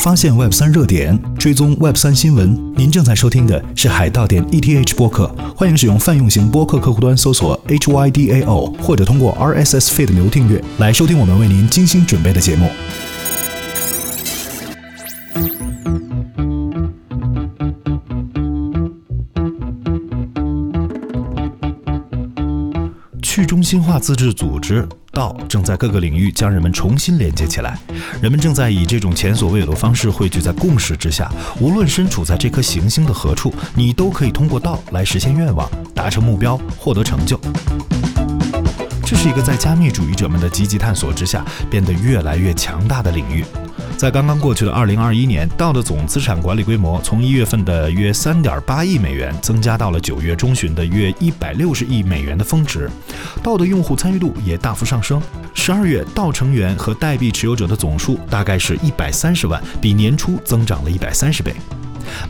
发现 Web 三热点，追踪 Web 三新闻。您正在收听的是海盗点 ETH 播客，欢迎使用泛用型播客客户端搜索 HYDAO，或者通过 RSS feed 流订阅来收听我们为您精心准备的节目。心化自治组织道正在各个领域将人们重新连接起来，人们正在以这种前所未有的方式汇聚在共识之下。无论身处在这颗行星的何处，你都可以通过道来实现愿望、达成目标、获得成就。这是一个在加密主义者们的积极探索之下变得越来越强大的领域。在刚刚过去的二零二一年，道的总资产管理规模从一月份的约三点八亿美元增加到了九月中旬的约一百六十亿美元的峰值。道的用户参与度也大幅上升。十二月，道成员和代币持有者的总数大概是一百三十万，比年初增长了一百三十倍。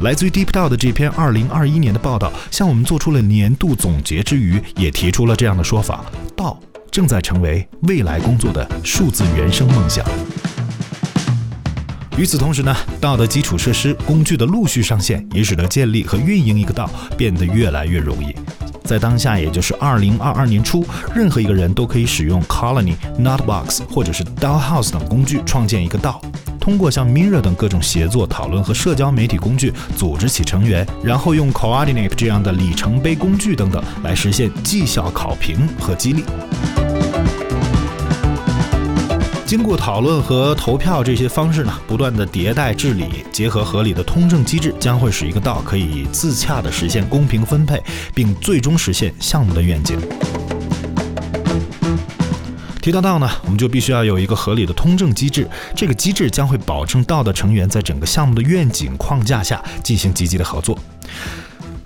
来自于 DeepDAO 的这篇二零二一年的报道，向我们做出了年度总结之余，也提出了这样的说法：道正在成为未来工作的数字原生梦想。与此同时呢，道的基础设施工具的陆续上线，也使得建立和运营一个道变得越来越容易。在当下，也就是二零二二年初，任何一个人都可以使用 Colony、Notbox 或者是 DAO House 等工具创建一个道，通过像 Mirror 等各种协作、讨论和社交媒体工具组织起成员，然后用 Coordinate 这样的里程碑工具等等来实现绩效考评和激励。经过讨论和投票这些方式呢，不断的迭代治理，结合合理的通证机制，将会使一个道可以自洽的实现公平分配，并最终实现项目的愿景。提到道呢，我们就必须要有一个合理的通证机制，这个机制将会保证道的成员在整个项目的愿景框架下进行积极的合作。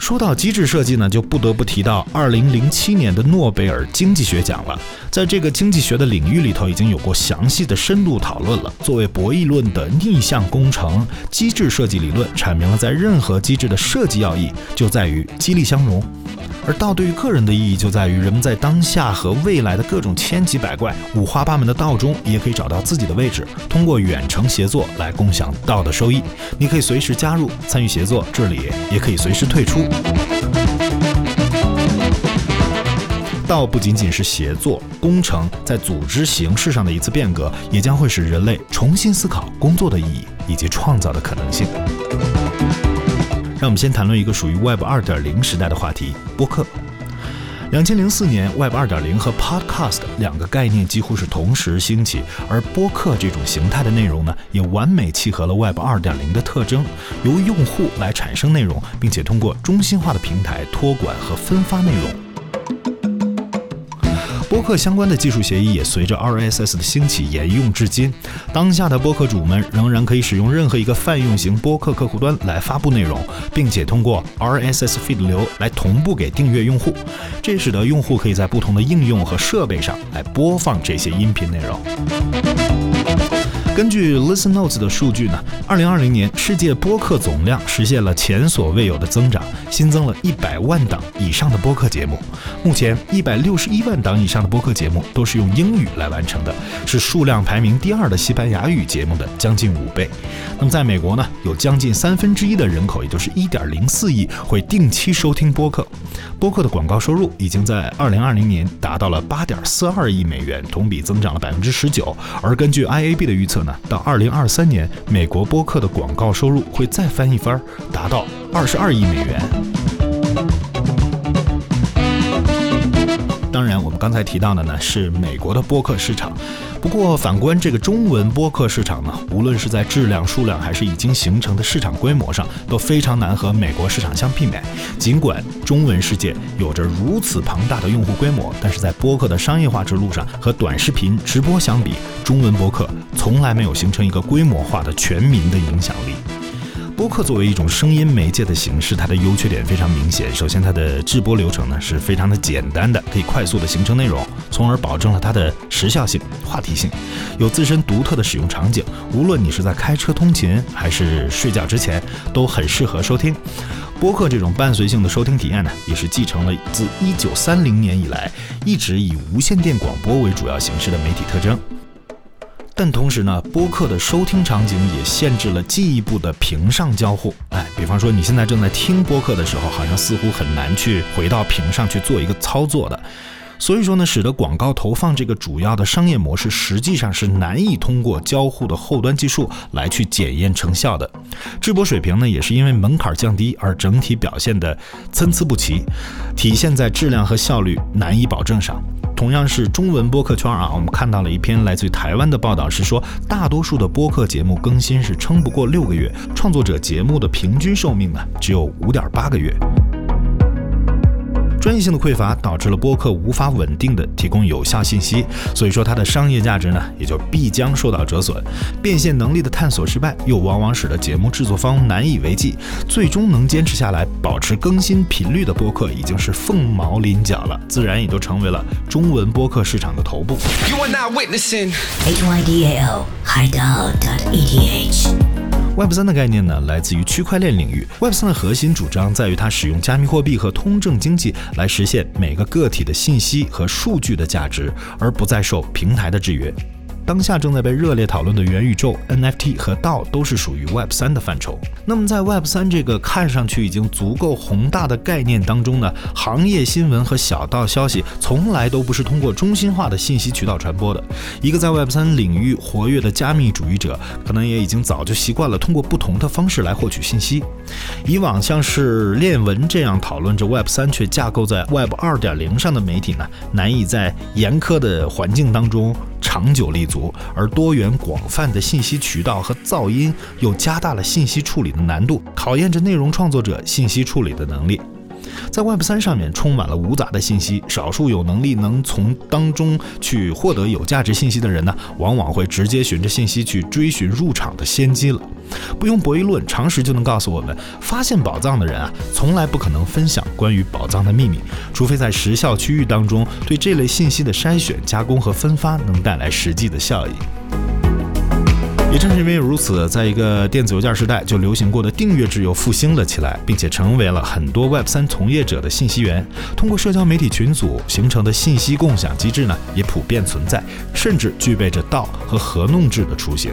说到机制设计呢，就不得不提到2007年的诺贝尔经济学奖了。在这个经济学的领域里头，已经有过详细的深度讨论了。作为博弈论的逆向工程，机制设计理论阐明了在任何机制的设计要义就在于激励相容。而道对于个人的意义就在于，人们在当下和未来的各种千奇百怪、五花八门的道中，也可以找到自己的位置，通过远程协作来共享道的收益。你可以随时加入参与协作治理，也可以随时退出。道不仅仅是协作工程在组织形式上的一次变革，也将会使人类重新思考工作的意义以及创造的可能性。让我们先谈论一个属于 Web 2.0时代的话题——播客。两千零四年，Web 二点零和 Podcast 两个概念几乎是同时兴起，而播客这种形态的内容呢，也完美契合了 Web 二点零的特征，由用户来产生内容，并且通过中心化的平台托管和分发内容。播客相关的技术协议也随着 RSS 的兴起沿用至今。当下的播客主们仍然可以使用任何一个泛用型播客客户端来发布内容，并且通过 RSS feed 流来同步给订阅用户。这使得用户可以在不同的应用和设备上来播放这些音频内容。根据 Listen Notes 的数据呢，二零二零年世界播客总量实现了前所未有的增长，新增了一百万档以上的播客节目。目前，一百六十一万档以上的播客节目都是用英语来完成的，是数量排名第二的西班牙语节目的将近五倍。那么，在美国呢，有将近三分之一的人口，也就是一点零四亿，会定期收听播客。播客的广告收入已经在二零二零年达到了八点四二亿美元，同比增长了百分之十九。而根据 IAB 的预测，到二零二三年，美国播客的广告收入会再翻一番，达到二十二亿美元。刚才提到的呢是美国的播客市场。不过，反观这个中文播客市场呢，无论是在质量、数量，还是已经形成的市场规模上，都非常难和美国市场相媲美。尽管中文世界有着如此庞大的用户规模，但是在播客的商业化之路上，和短视频直播相比，中文播客从来没有形成一个规模化的全民的影响力。播客作为一种声音媒介的形式，它的优缺点非常明显。首先，它的制播流程呢是非常的简单的，可以快速的形成内容，从而保证了它的时效性、话题性，有自身独特的使用场景。无论你是在开车通勤还是睡觉之前，都很适合收听。播客这种伴随性的收听体验呢，也是继承了自1930年以来一直以无线电广播为主要形式的媒体特征。但同时呢，播客的收听场景也限制了进一步的屏上交互。哎，比方说你现在正在听播客的时候，好像似乎很难去回到屏上去做一个操作的。所以说呢，使得广告投放这个主要的商业模式实际上是难以通过交互的后端技术来去检验成效的。直播水平呢，也是因为门槛降低而整体表现的参差不齐，体现在质量和效率难以保证上。同样是中文播客圈啊，我们看到了一篇来自于台湾的报道，是说大多数的播客节目更新是撑不过六个月，创作者节目的平均寿命呢只有五点八个月。专业性的匮乏导致了播客无法稳定的提供有效信息，所以说它的商业价值呢也就必将受到折损。变现能力的探索失败，又往往使得节目制作方难以为继，最终能坚持下来、保持更新频率的播客已经是凤毛麟角了，自然也就成为了中文播客市场的头部。Web 三的概念呢，来自于区块链领域。Web 三的核心主张在于它使用加密货币和通证经济来实现每个个体的信息和数据的价值，而不再受平台的制约。当下正在被热烈讨论的元宇宙、NFT 和道都是属于 Web 三的范畴。那么，在 Web 三这个看上去已经足够宏大的概念当中呢，行业新闻和小道消息从来都不是通过中心化的信息渠道传播的。一个在 Web 三领域活跃的加密主义者，可能也已经早就习惯了通过不同的方式来获取信息。以往像是链文这样讨论着 Web 三却架构在 Web 二点零上的媒体呢，难以在严苛的环境当中。长久立足，而多元广泛的信息渠道和噪音又加大了信息处理的难度，考验着内容创作者信息处理的能力。在 Web 三上面充满了无杂的信息，少数有能力能从当中去获得有价值信息的人呢，往往会直接循着信息去追寻入场的先机了。不用博弈论，常识就能告诉我们，发现宝藏的人啊，从来不可能分享关于宝藏的秘密，除非在时效区域当中对这类信息的筛选、加工和分发能带来实际的效益。也正是因为如此，在一个电子邮件时代，就流行过的订阅制又复兴了起来，并且成为了很多 Web 三从业者的信息源。通过社交媒体群组形成的信息共享机制呢，也普遍存在，甚至具备着道和合弄制的雏形。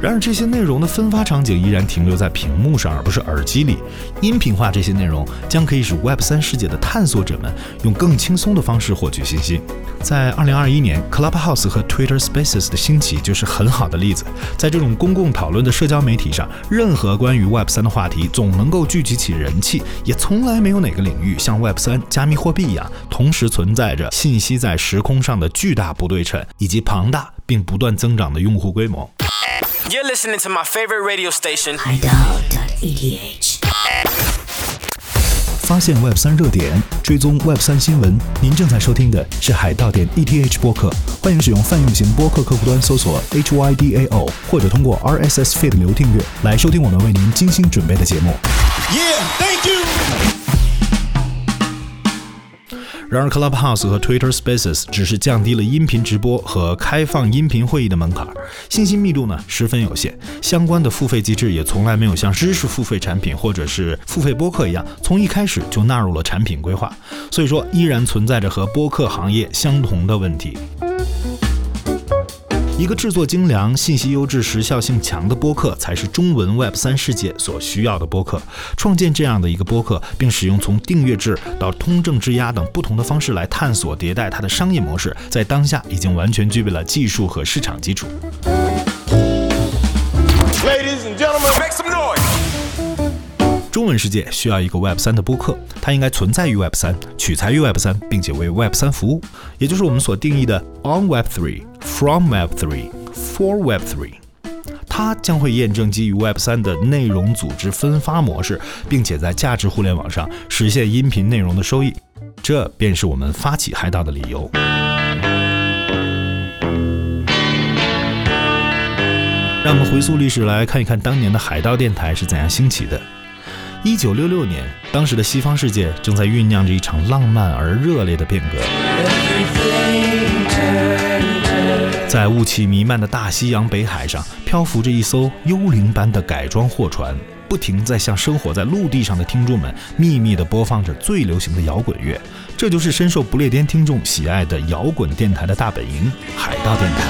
然而，这些内容的分发场景依然停留在屏幕上，而不是耳机里。音频化这些内容将可以使 Web 三世界的探索者们用更轻松的方式获取信息。在2021年，Clubhouse 和 Twitter Spaces 的兴起就是很好的例子。在这种公共讨论的社交媒体上，任何关于 Web 三的话题总能够聚集起人气，也从来没有哪个领域像 Web 三加密货币一样，同时存在着信息在时空上的巨大不对称，以及庞大并不断增长的用户规模。You're listening to my favorite radio station. 发现 Web 三热点，追踪 Web 三新闻。您正在收听的是海盗点 ETH 播客，欢迎使用泛用型播客客户端搜索 HYDAO，或者通过 RSS feed 流订阅来收听我们为您精心准备的节目。Yeah, thank you. 然而，Clubhouse 和 Twitter Spaces 只是降低了音频直播和开放音频会议的门槛，信息密度呢十分有限。相关的付费机制也从来没有像知识付费产品或者是付费播客一样，从一开始就纳入了产品规划。所以说，依然存在着和播客行业相同的问题。一个制作精良、信息优质、时效性强的播客，才是中文 Web 三世界所需要的播客。创建这样的一个播客，并使用从订阅制到通证质押等不同的方式来探索迭代它的商业模式，在当下已经完全具备了技术和市场基础。中文世界需要一个 Web 三的播客，它应该存在于 Web 三，取材于 Web 三，并且为 Web 三服务，也就是我们所定义的 On Web Three、From Web Three、For Web Three。它将会验证基于 Web 三的内容组织分发模式，并且在价值互联网上实现音频内容的收益。这便是我们发起海盗的理由。让我们回溯历史，来看一看当年的海盗电台是怎样兴起的。一九六六年，当时的西方世界正在酝酿着一场浪漫而热烈的变革。在雾气弥漫的大西洋北海上，漂浮着一艘幽灵般的改装货船不停在向生活在陆地上的听众们秘密地播放着最流行的摇滚乐。这就是深受不列颠听众喜爱的摇滚电台的大本营——海盗电台。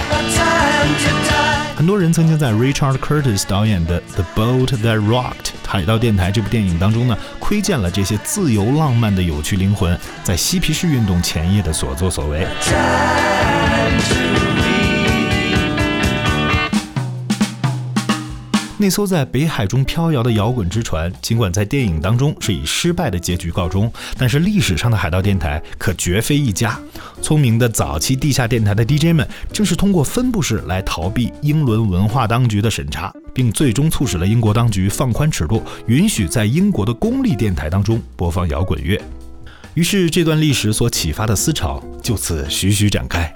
很多人曾经在 Richard Curtis 导演的《The Boat That Rocked》海盗电台这部电影当中呢，窥见了这些自由浪漫的有趣灵魂在嬉皮士运动前夜的所作所为。那艘在北海中飘摇的摇滚之船，尽管在电影当中是以失败的结局告终，但是历史上的海盗电台可绝非一家。聪明的早期地下电台的 DJ 们，正是通过分布式来逃避英伦文化当局的审查，并最终促使了英国当局放宽尺度，允许在英国的公立电台当中播放摇滚乐。于是，这段历史所启发的思潮就此徐徐展开。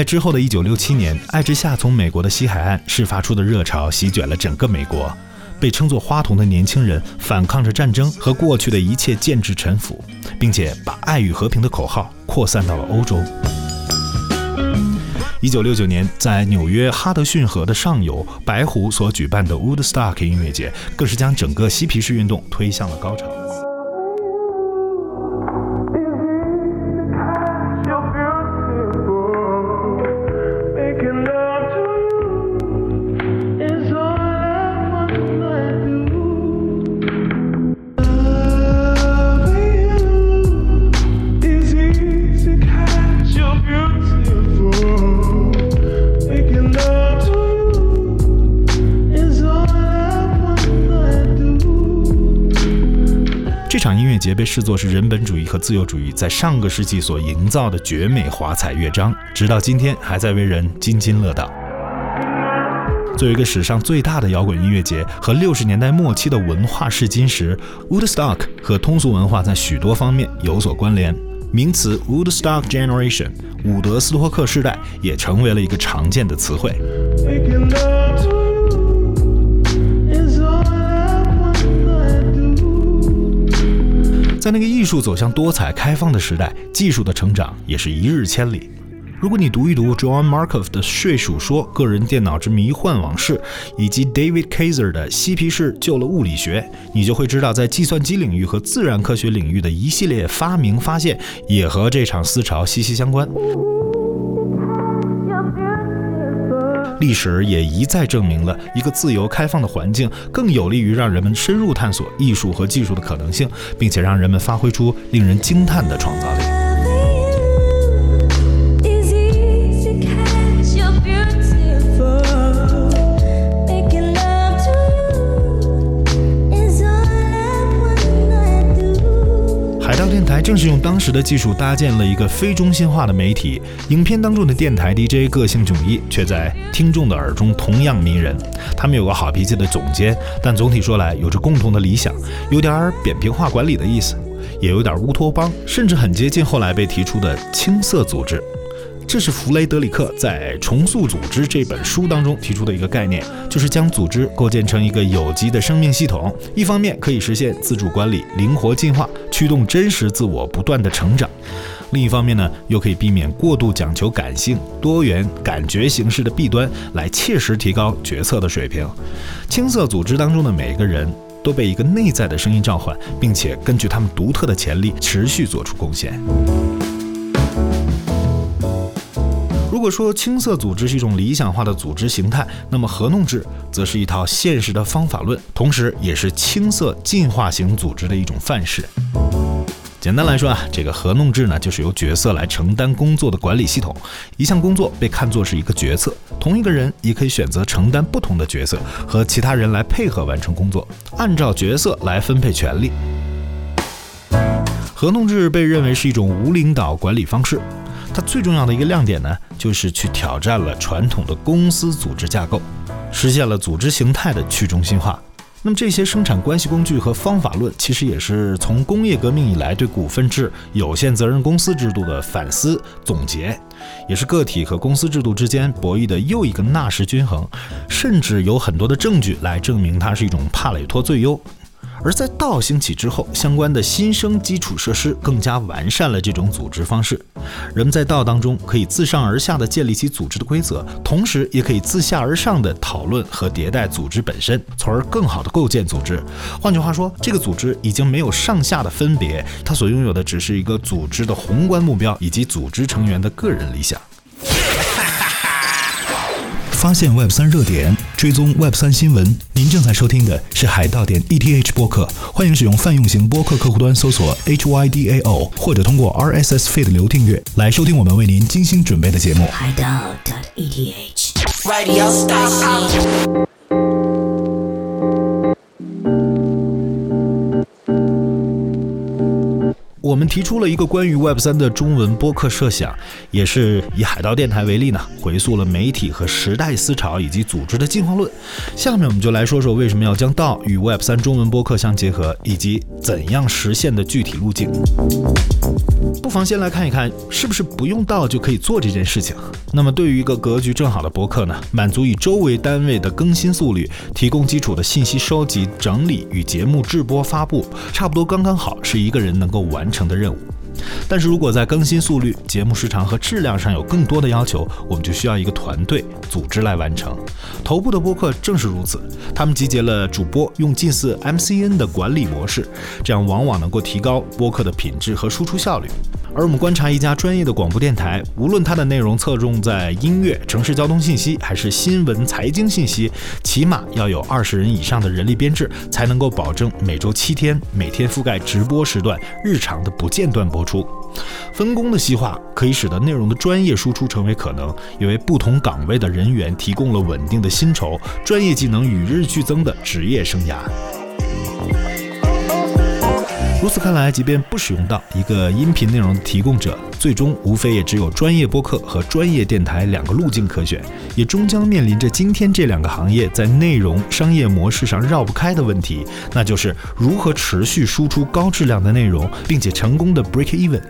在之后的一九六七年，爱之夏从美国的西海岸释发出的热潮席卷了整个美国。被称作“花童”的年轻人反抗着战争和过去的一切建制臣服，并且把爱与和平的口号扩散到了欧洲。一九六九年，在纽约哈德逊河的上游，白湖所举办的 Woodstock 音乐节，更是将整个嬉皮士运动推向了高潮。制作是人本主义和自由主义在上个世纪所营造的绝美华彩乐章，直到今天还在为人津津乐道。作为一个史上最大的摇滚音乐节和六十年代末期的文化试金石，Woodstock 和通俗文化在许多方面有所关联。名词 Woodstock Generation（ 伍德斯托克世代）也成为了一个常见的词汇。在那个艺术走向多彩开放的时代，技术的成长也是一日千里。如果你读一读 John Markov 的《睡鼠说：个人电脑之迷幻往事》，以及 David Kaiser 的《嬉皮士救了物理学》，你就会知道，在计算机领域和自然科学领域的一系列发明发现，也和这场思潮息息相关。历史也一再证明了一个自由开放的环境更有利于让人们深入探索艺术和技术的可能性，并且让人们发挥出令人惊叹的创造力。正是用当时的技术搭建了一个非中心化的媒体。影片当中的电台 DJ 个性迥异，却在听众的耳中同样迷人。他们有个好脾气的总监，但总体说来有着共同的理想，有点扁平化管理的意思，也有点乌托邦，甚至很接近后来被提出的青涩组织。这是弗雷德里克在《重塑组织》这本书当中提出的一个概念，就是将组织构建成一个有机的生命系统，一方面可以实现自主管理、灵活进化，驱动真实自我不断的成长；另一方面呢，又可以避免过度讲求感性、多元、感觉形式的弊端，来切实提高决策的水平。青色组织当中的每一个人都被一个内在的声音召唤，并且根据他们独特的潜力持续做出贡献。如果说青色组织是一种理想化的组织形态，那么合弄制则是一套现实的方法论，同时也是青色进化型组织的一种范式。简单来说啊，这个合弄制呢，就是由角色来承担工作的管理系统。一项工作被看作是一个决策，同一个人也可以选择承担不同的角色，和其他人来配合完成工作，按照角色来分配权利。合同制被认为是一种无领导管理方式，它最重要的一个亮点呢，就是去挑战了传统的公司组织架构，实现了组织形态的去中心化。那么这些生产关系工具和方法论，其实也是从工业革命以来对股份制、有限责任公司制度的反思总结，也是个体和公司制度之间博弈的又一个纳什均衡，甚至有很多的证据来证明它是一种帕累托最优。而在道兴起之后，相关的新生基础设施更加完善了这种组织方式。人们在道当中可以自上而下的建立起组织的规则，同时也可以自下而上的讨论和迭代组织本身，从而更好的构建组织。换句话说，这个组织已经没有上下的分别，它所拥有的只是一个组织的宏观目标以及组织成员的个人理想。发现 Web 三热点，追踪 Web 三新闻。您正在收听的是海盗点 ETH 播客，欢迎使用泛用型播客客户端搜索 HYDAO，或者通过 RSS feed 流订阅来收听我们为您精心准备的节目。海盗 ETH。我们提出了一个关于 Web 三的中文播客设想，也是以海盗电台为例呢，回溯了媒体和时代思潮以及组织的进化论。下面我们就来说说为什么要将道与 Web 三中文播客相结合，以及怎样实现的具体路径。不妨先来看一看，是不是不用道就可以做这件事情？那么对于一个格局正好的播客呢，满足以周为单位的更新速率，提供基础的信息收集、整理与节目制播发布，差不多刚刚好是一个人能够完成。成的任务，但是如果在更新速率、节目时长和质量上有更多的要求，我们就需要一个团队组织来完成。头部的播客正是如此，他们集结了主播，用近似 MCN 的管理模式，这样往往能够提高播客的品质和输出效率。而我们观察一家专业的广播电台，无论它的内容侧重在音乐、城市交通信息，还是新闻、财经信息，起码要有二十人以上的人力编制，才能够保证每周七天、每天覆盖直播时段、日常的不间断播出。出分工的细化可以使得内容的专业输出成为可能，也为不同岗位的人员提供了稳定的薪酬、专业技能与日俱增的职业生涯。如此看来，即便不使用到一个音频内容的提供者，最终无非也只有专业播客和专业电台两个路径可选，也终将面临着今天这两个行业在内容商业模式上绕不开的问题，那就是如何持续输出高质量的内容，并且成功的 break even。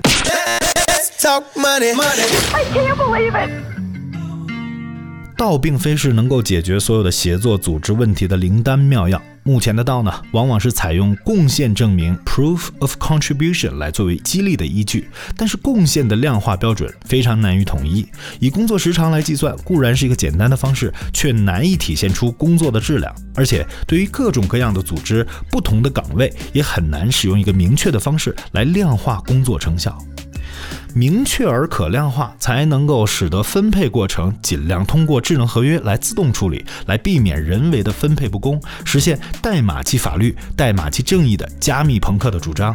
道并非是能够解决所有的协作组织问题的灵丹妙药。目前的道呢，往往是采用贡献证明 （proof of contribution） 来作为激励的依据，但是贡献的量化标准非常难于统一。以工作时长来计算固然是一个简单的方式，却难以体现出工作的质量。而且对于各种各样的组织、不同的岗位，也很难使用一个明确的方式来量化工作成效。明确而可量化，才能够使得分配过程尽量通过智能合约来自动处理，来避免人为的分配不公，实现代码即法律、代码即正义的加密朋克的主张。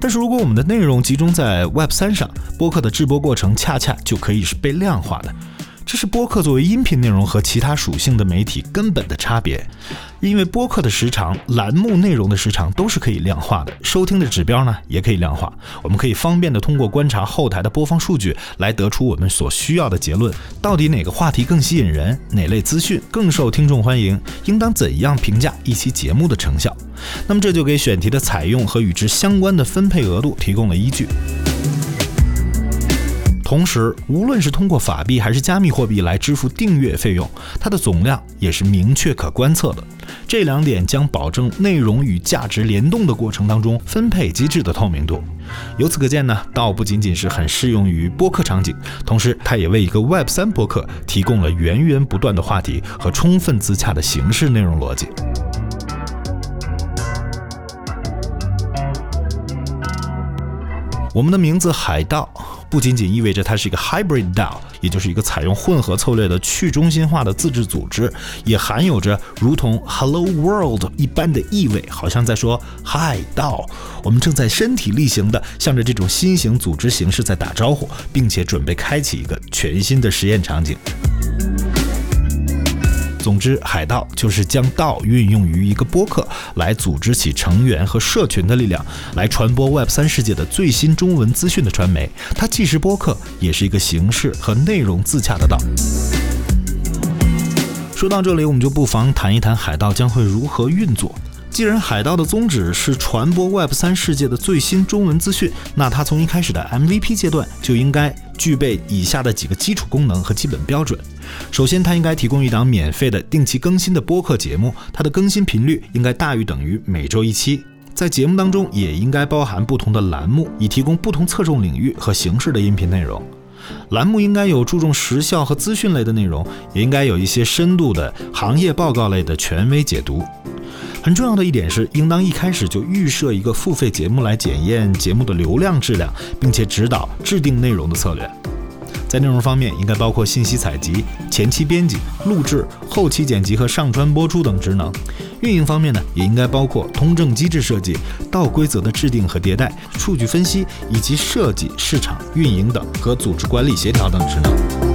但是，如果我们的内容集中在 Web 三上，播客的制播过程恰恰就可以是被量化的。这是播客作为音频内容和其他属性的媒体根本的差别，因为播客的时长、栏目内容的时长都是可以量化的，收听的指标呢也可以量化。我们可以方便的通过观察后台的播放数据来得出我们所需要的结论：到底哪个话题更吸引人，哪类资讯更受听众欢迎，应当怎样评价一期节目的成效。那么这就给选题的采用和与之相关的分配额度提供了依据。同时，无论是通过法币还是加密货币来支付订阅费用，它的总量也是明确可观测的。这两点将保证内容与价值联动的过程当中分配机制的透明度。由此可见呢，道不仅仅是很适用于播客场景，同时它也为一个 Web 三播客提供了源源不断的话题和充分自洽的形式内容逻辑。我们的名字海盗。不仅仅意味着它是一个 hybrid DAO，也就是一个采用混合策略的去中心化的自治组织，也含有着如同 Hello World 一般的意味，好像在说 hi 到，我们正在身体力行的向着这种新型组织形式在打招呼，并且准备开启一个全新的实验场景。总之，海盗就是将道运用于一个播客，来组织起成员和社群的力量，来传播 Web 三世界的最新中文资讯的传媒。它既是播客，也是一个形式和内容自洽的道。说到这里，我们就不妨谈一谈海盗将会如何运作。既然海盗的宗旨是传播 Web 三世界的最新中文资讯，那它从一开始的 MVP 阶段就应该具备以下的几个基础功能和基本标准。首先，它应该提供一档免费的定期更新的播客节目，它的更新频率应该大于等于每周一期。在节目当中，也应该包含不同的栏目，以提供不同侧重领域和形式的音频内容。栏目应该有注重时效和资讯类的内容，也应该有一些深度的行业报告类的权威解读。很重要的一点是，应当一开始就预设一个付费节目来检验节目的流量质量，并且指导制定内容的策略。在内容方面，应该包括信息采集、前期编辑、录制、后期剪辑和上传播出等职能。运营方面呢，也应该包括通证机制设计、道规则的制定和迭代、数据分析以及设计、市场运营等和组织管理协调等职能。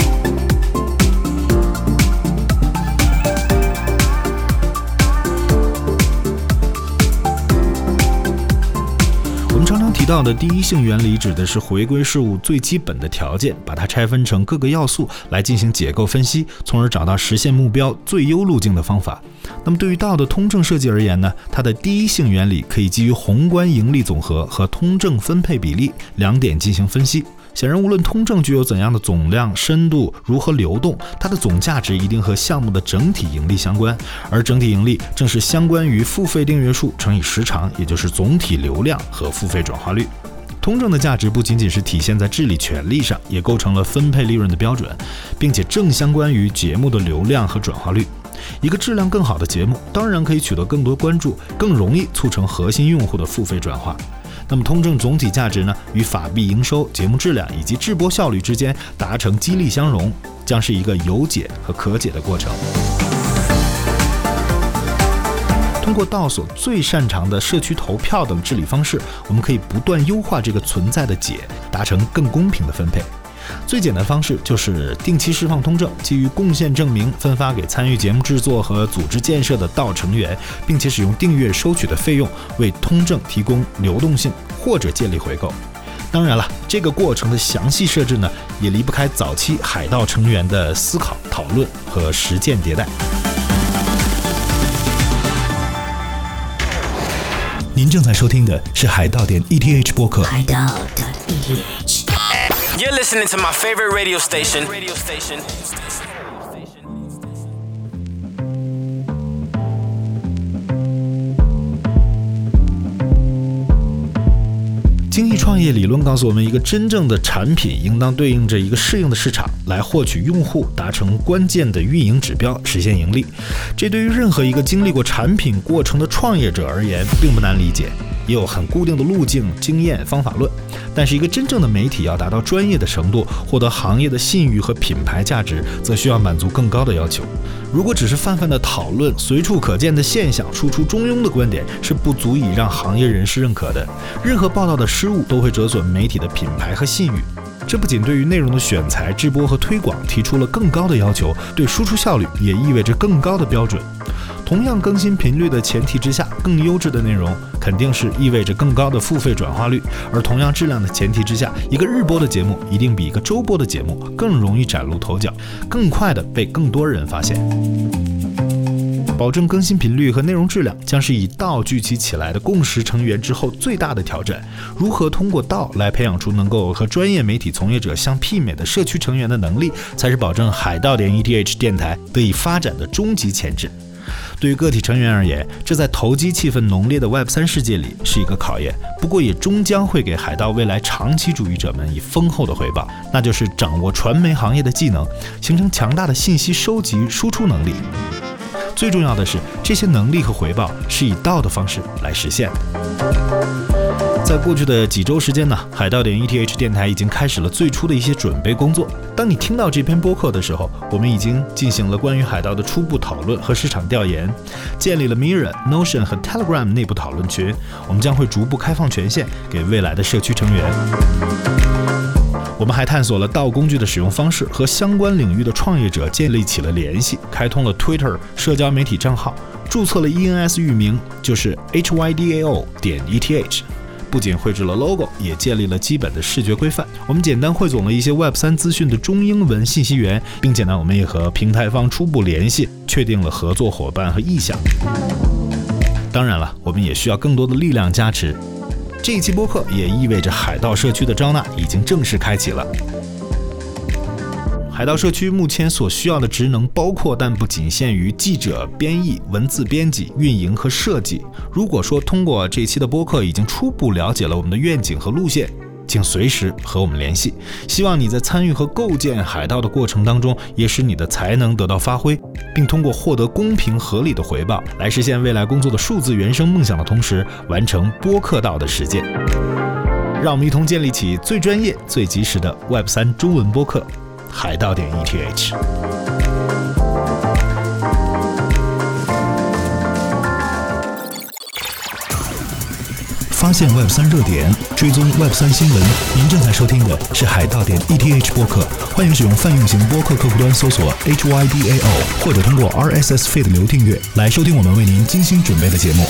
道的第一性原理指的是回归事物最基本的条件，把它拆分成各个要素来进行解构分析，从而找到实现目标最优路径的方法。那么对于道的通证设计而言呢？它的第一性原理可以基于宏观盈利总和和通证分配比例两点进行分析。显然，无论通证具有怎样的总量、深度，如何流动，它的总价值一定和项目的整体盈利相关，而整体盈利正是相关于付费订阅数乘以时长，也就是总体流量和付费转化率。通证的价值不仅仅是体现在治理权利上，也构成了分配利润的标准，并且正相关于节目的流量和转化率。一个质量更好的节目，当然可以取得更多关注，更容易促成核心用户的付费转化。那么通证总体价值呢，与法币营收、节目质量以及制播效率之间达成激励相融，将是一个有解和可解的过程。通过道所最擅长的社区投票等治理方式，我们可以不断优化这个存在的解，达成更公平的分配。最简单方式就是定期释放通证，基于贡献证明分发给参与节目制作和组织建设的道成员，并且使用订阅收取的费用为通证提供流动性或者建立回购。当然了，这个过程的详细设置呢，也离不开早期海盗成员的思考、讨论和实践迭代。您正在收听的是海盗点 ETH 播客。海盗 ETH。You're listening to my favorite radio station. Radio station. 精益创业理论告诉我们，一个真正的产品应当对应着一个适应的市场，来获取用户，达成关键的运营指标，实现盈利。这对于任何一个经历过产品过程的创业者而言，并不难理解。也有很固定的路径、经验、方法论，但是一个真正的媒体要达到专业的程度，获得行业的信誉和品牌价值，则需要满足更高的要求。如果只是泛泛的讨论随处可见的现象，输出中庸的观点，是不足以让行业人士认可的。任何报道的失误都会折损媒体的品牌和信誉。这不仅对于内容的选材、直播和推广提出了更高的要求，对输出效率也意味着更高的标准。同样更新频率的前提之下，更优质的内容肯定是意味着更高的付费转化率。而同样质量的前提之下，一个日播的节目一定比一个周播的节目更容易崭露头角，更快的被更多人发现。保证更新频率和内容质量，将是以道聚集起来的共识成员之后最大的挑战。如何通过道来培养出能够和专业媒体从业者相媲美的社区成员的能力，才是保证海盗点 ETH 电台得以发展的终极潜质。对于个体成员而言，这在投机气氛浓烈的 Web 三世界里是一个考验，不过也终将会给海盗未来长期主义者们以丰厚的回报，那就是掌握传媒行业的技能，形成强大的信息收集输出能力。最重要的是，这些能力和回报是以道的方式来实现的。在过去的几周时间呢，海盗点 ETH 电台已经开始了最初的一些准备工作。当你听到这篇播客的时候，我们已经进行了关于海盗的初步讨论和市场调研，建立了 Mirror、Notion 和 Telegram 内部讨论群。我们将会逐步开放权限给未来的社区成员。我们还探索了道工具的使用方式，和相关领域的创业者建立起了联系，开通了 Twitter 社交媒体账号，注册了 ENS 域名，就是 HYDAO 点 ETH。不仅绘制了 logo，也建立了基本的视觉规范。我们简单汇总了一些 Web 三资讯的中英文信息源，并且呢，我们也和平台方初步联系，确定了合作伙伴和意向。当然了，我们也需要更多的力量加持。这一期播客也意味着海盗社区的招纳已经正式开启了。海盗社区目前所需要的职能包括，但不仅限于记者、编译、文字编辑、运营和设计。如果说通过这期的播客已经初步了解了我们的愿景和路线，请随时和我们联系。希望你在参与和构建海盗的过程当中，也使你的才能得到发挥，并通过获得公平合理的回报，来实现未来工作的数字原生梦想的同时，完成播客道的实践。让我们一同建立起最专业、最及时的 Web 三中文播客。海盗点 ETH，发现 Web 三热点，追踪 Web 三新闻。您正在收听的是海盗点 ETH 播客，欢迎使用泛用型播客客户端搜索 HYDAO，或者通过 RSS Feed 流订阅来收听我们为您精心准备的节目。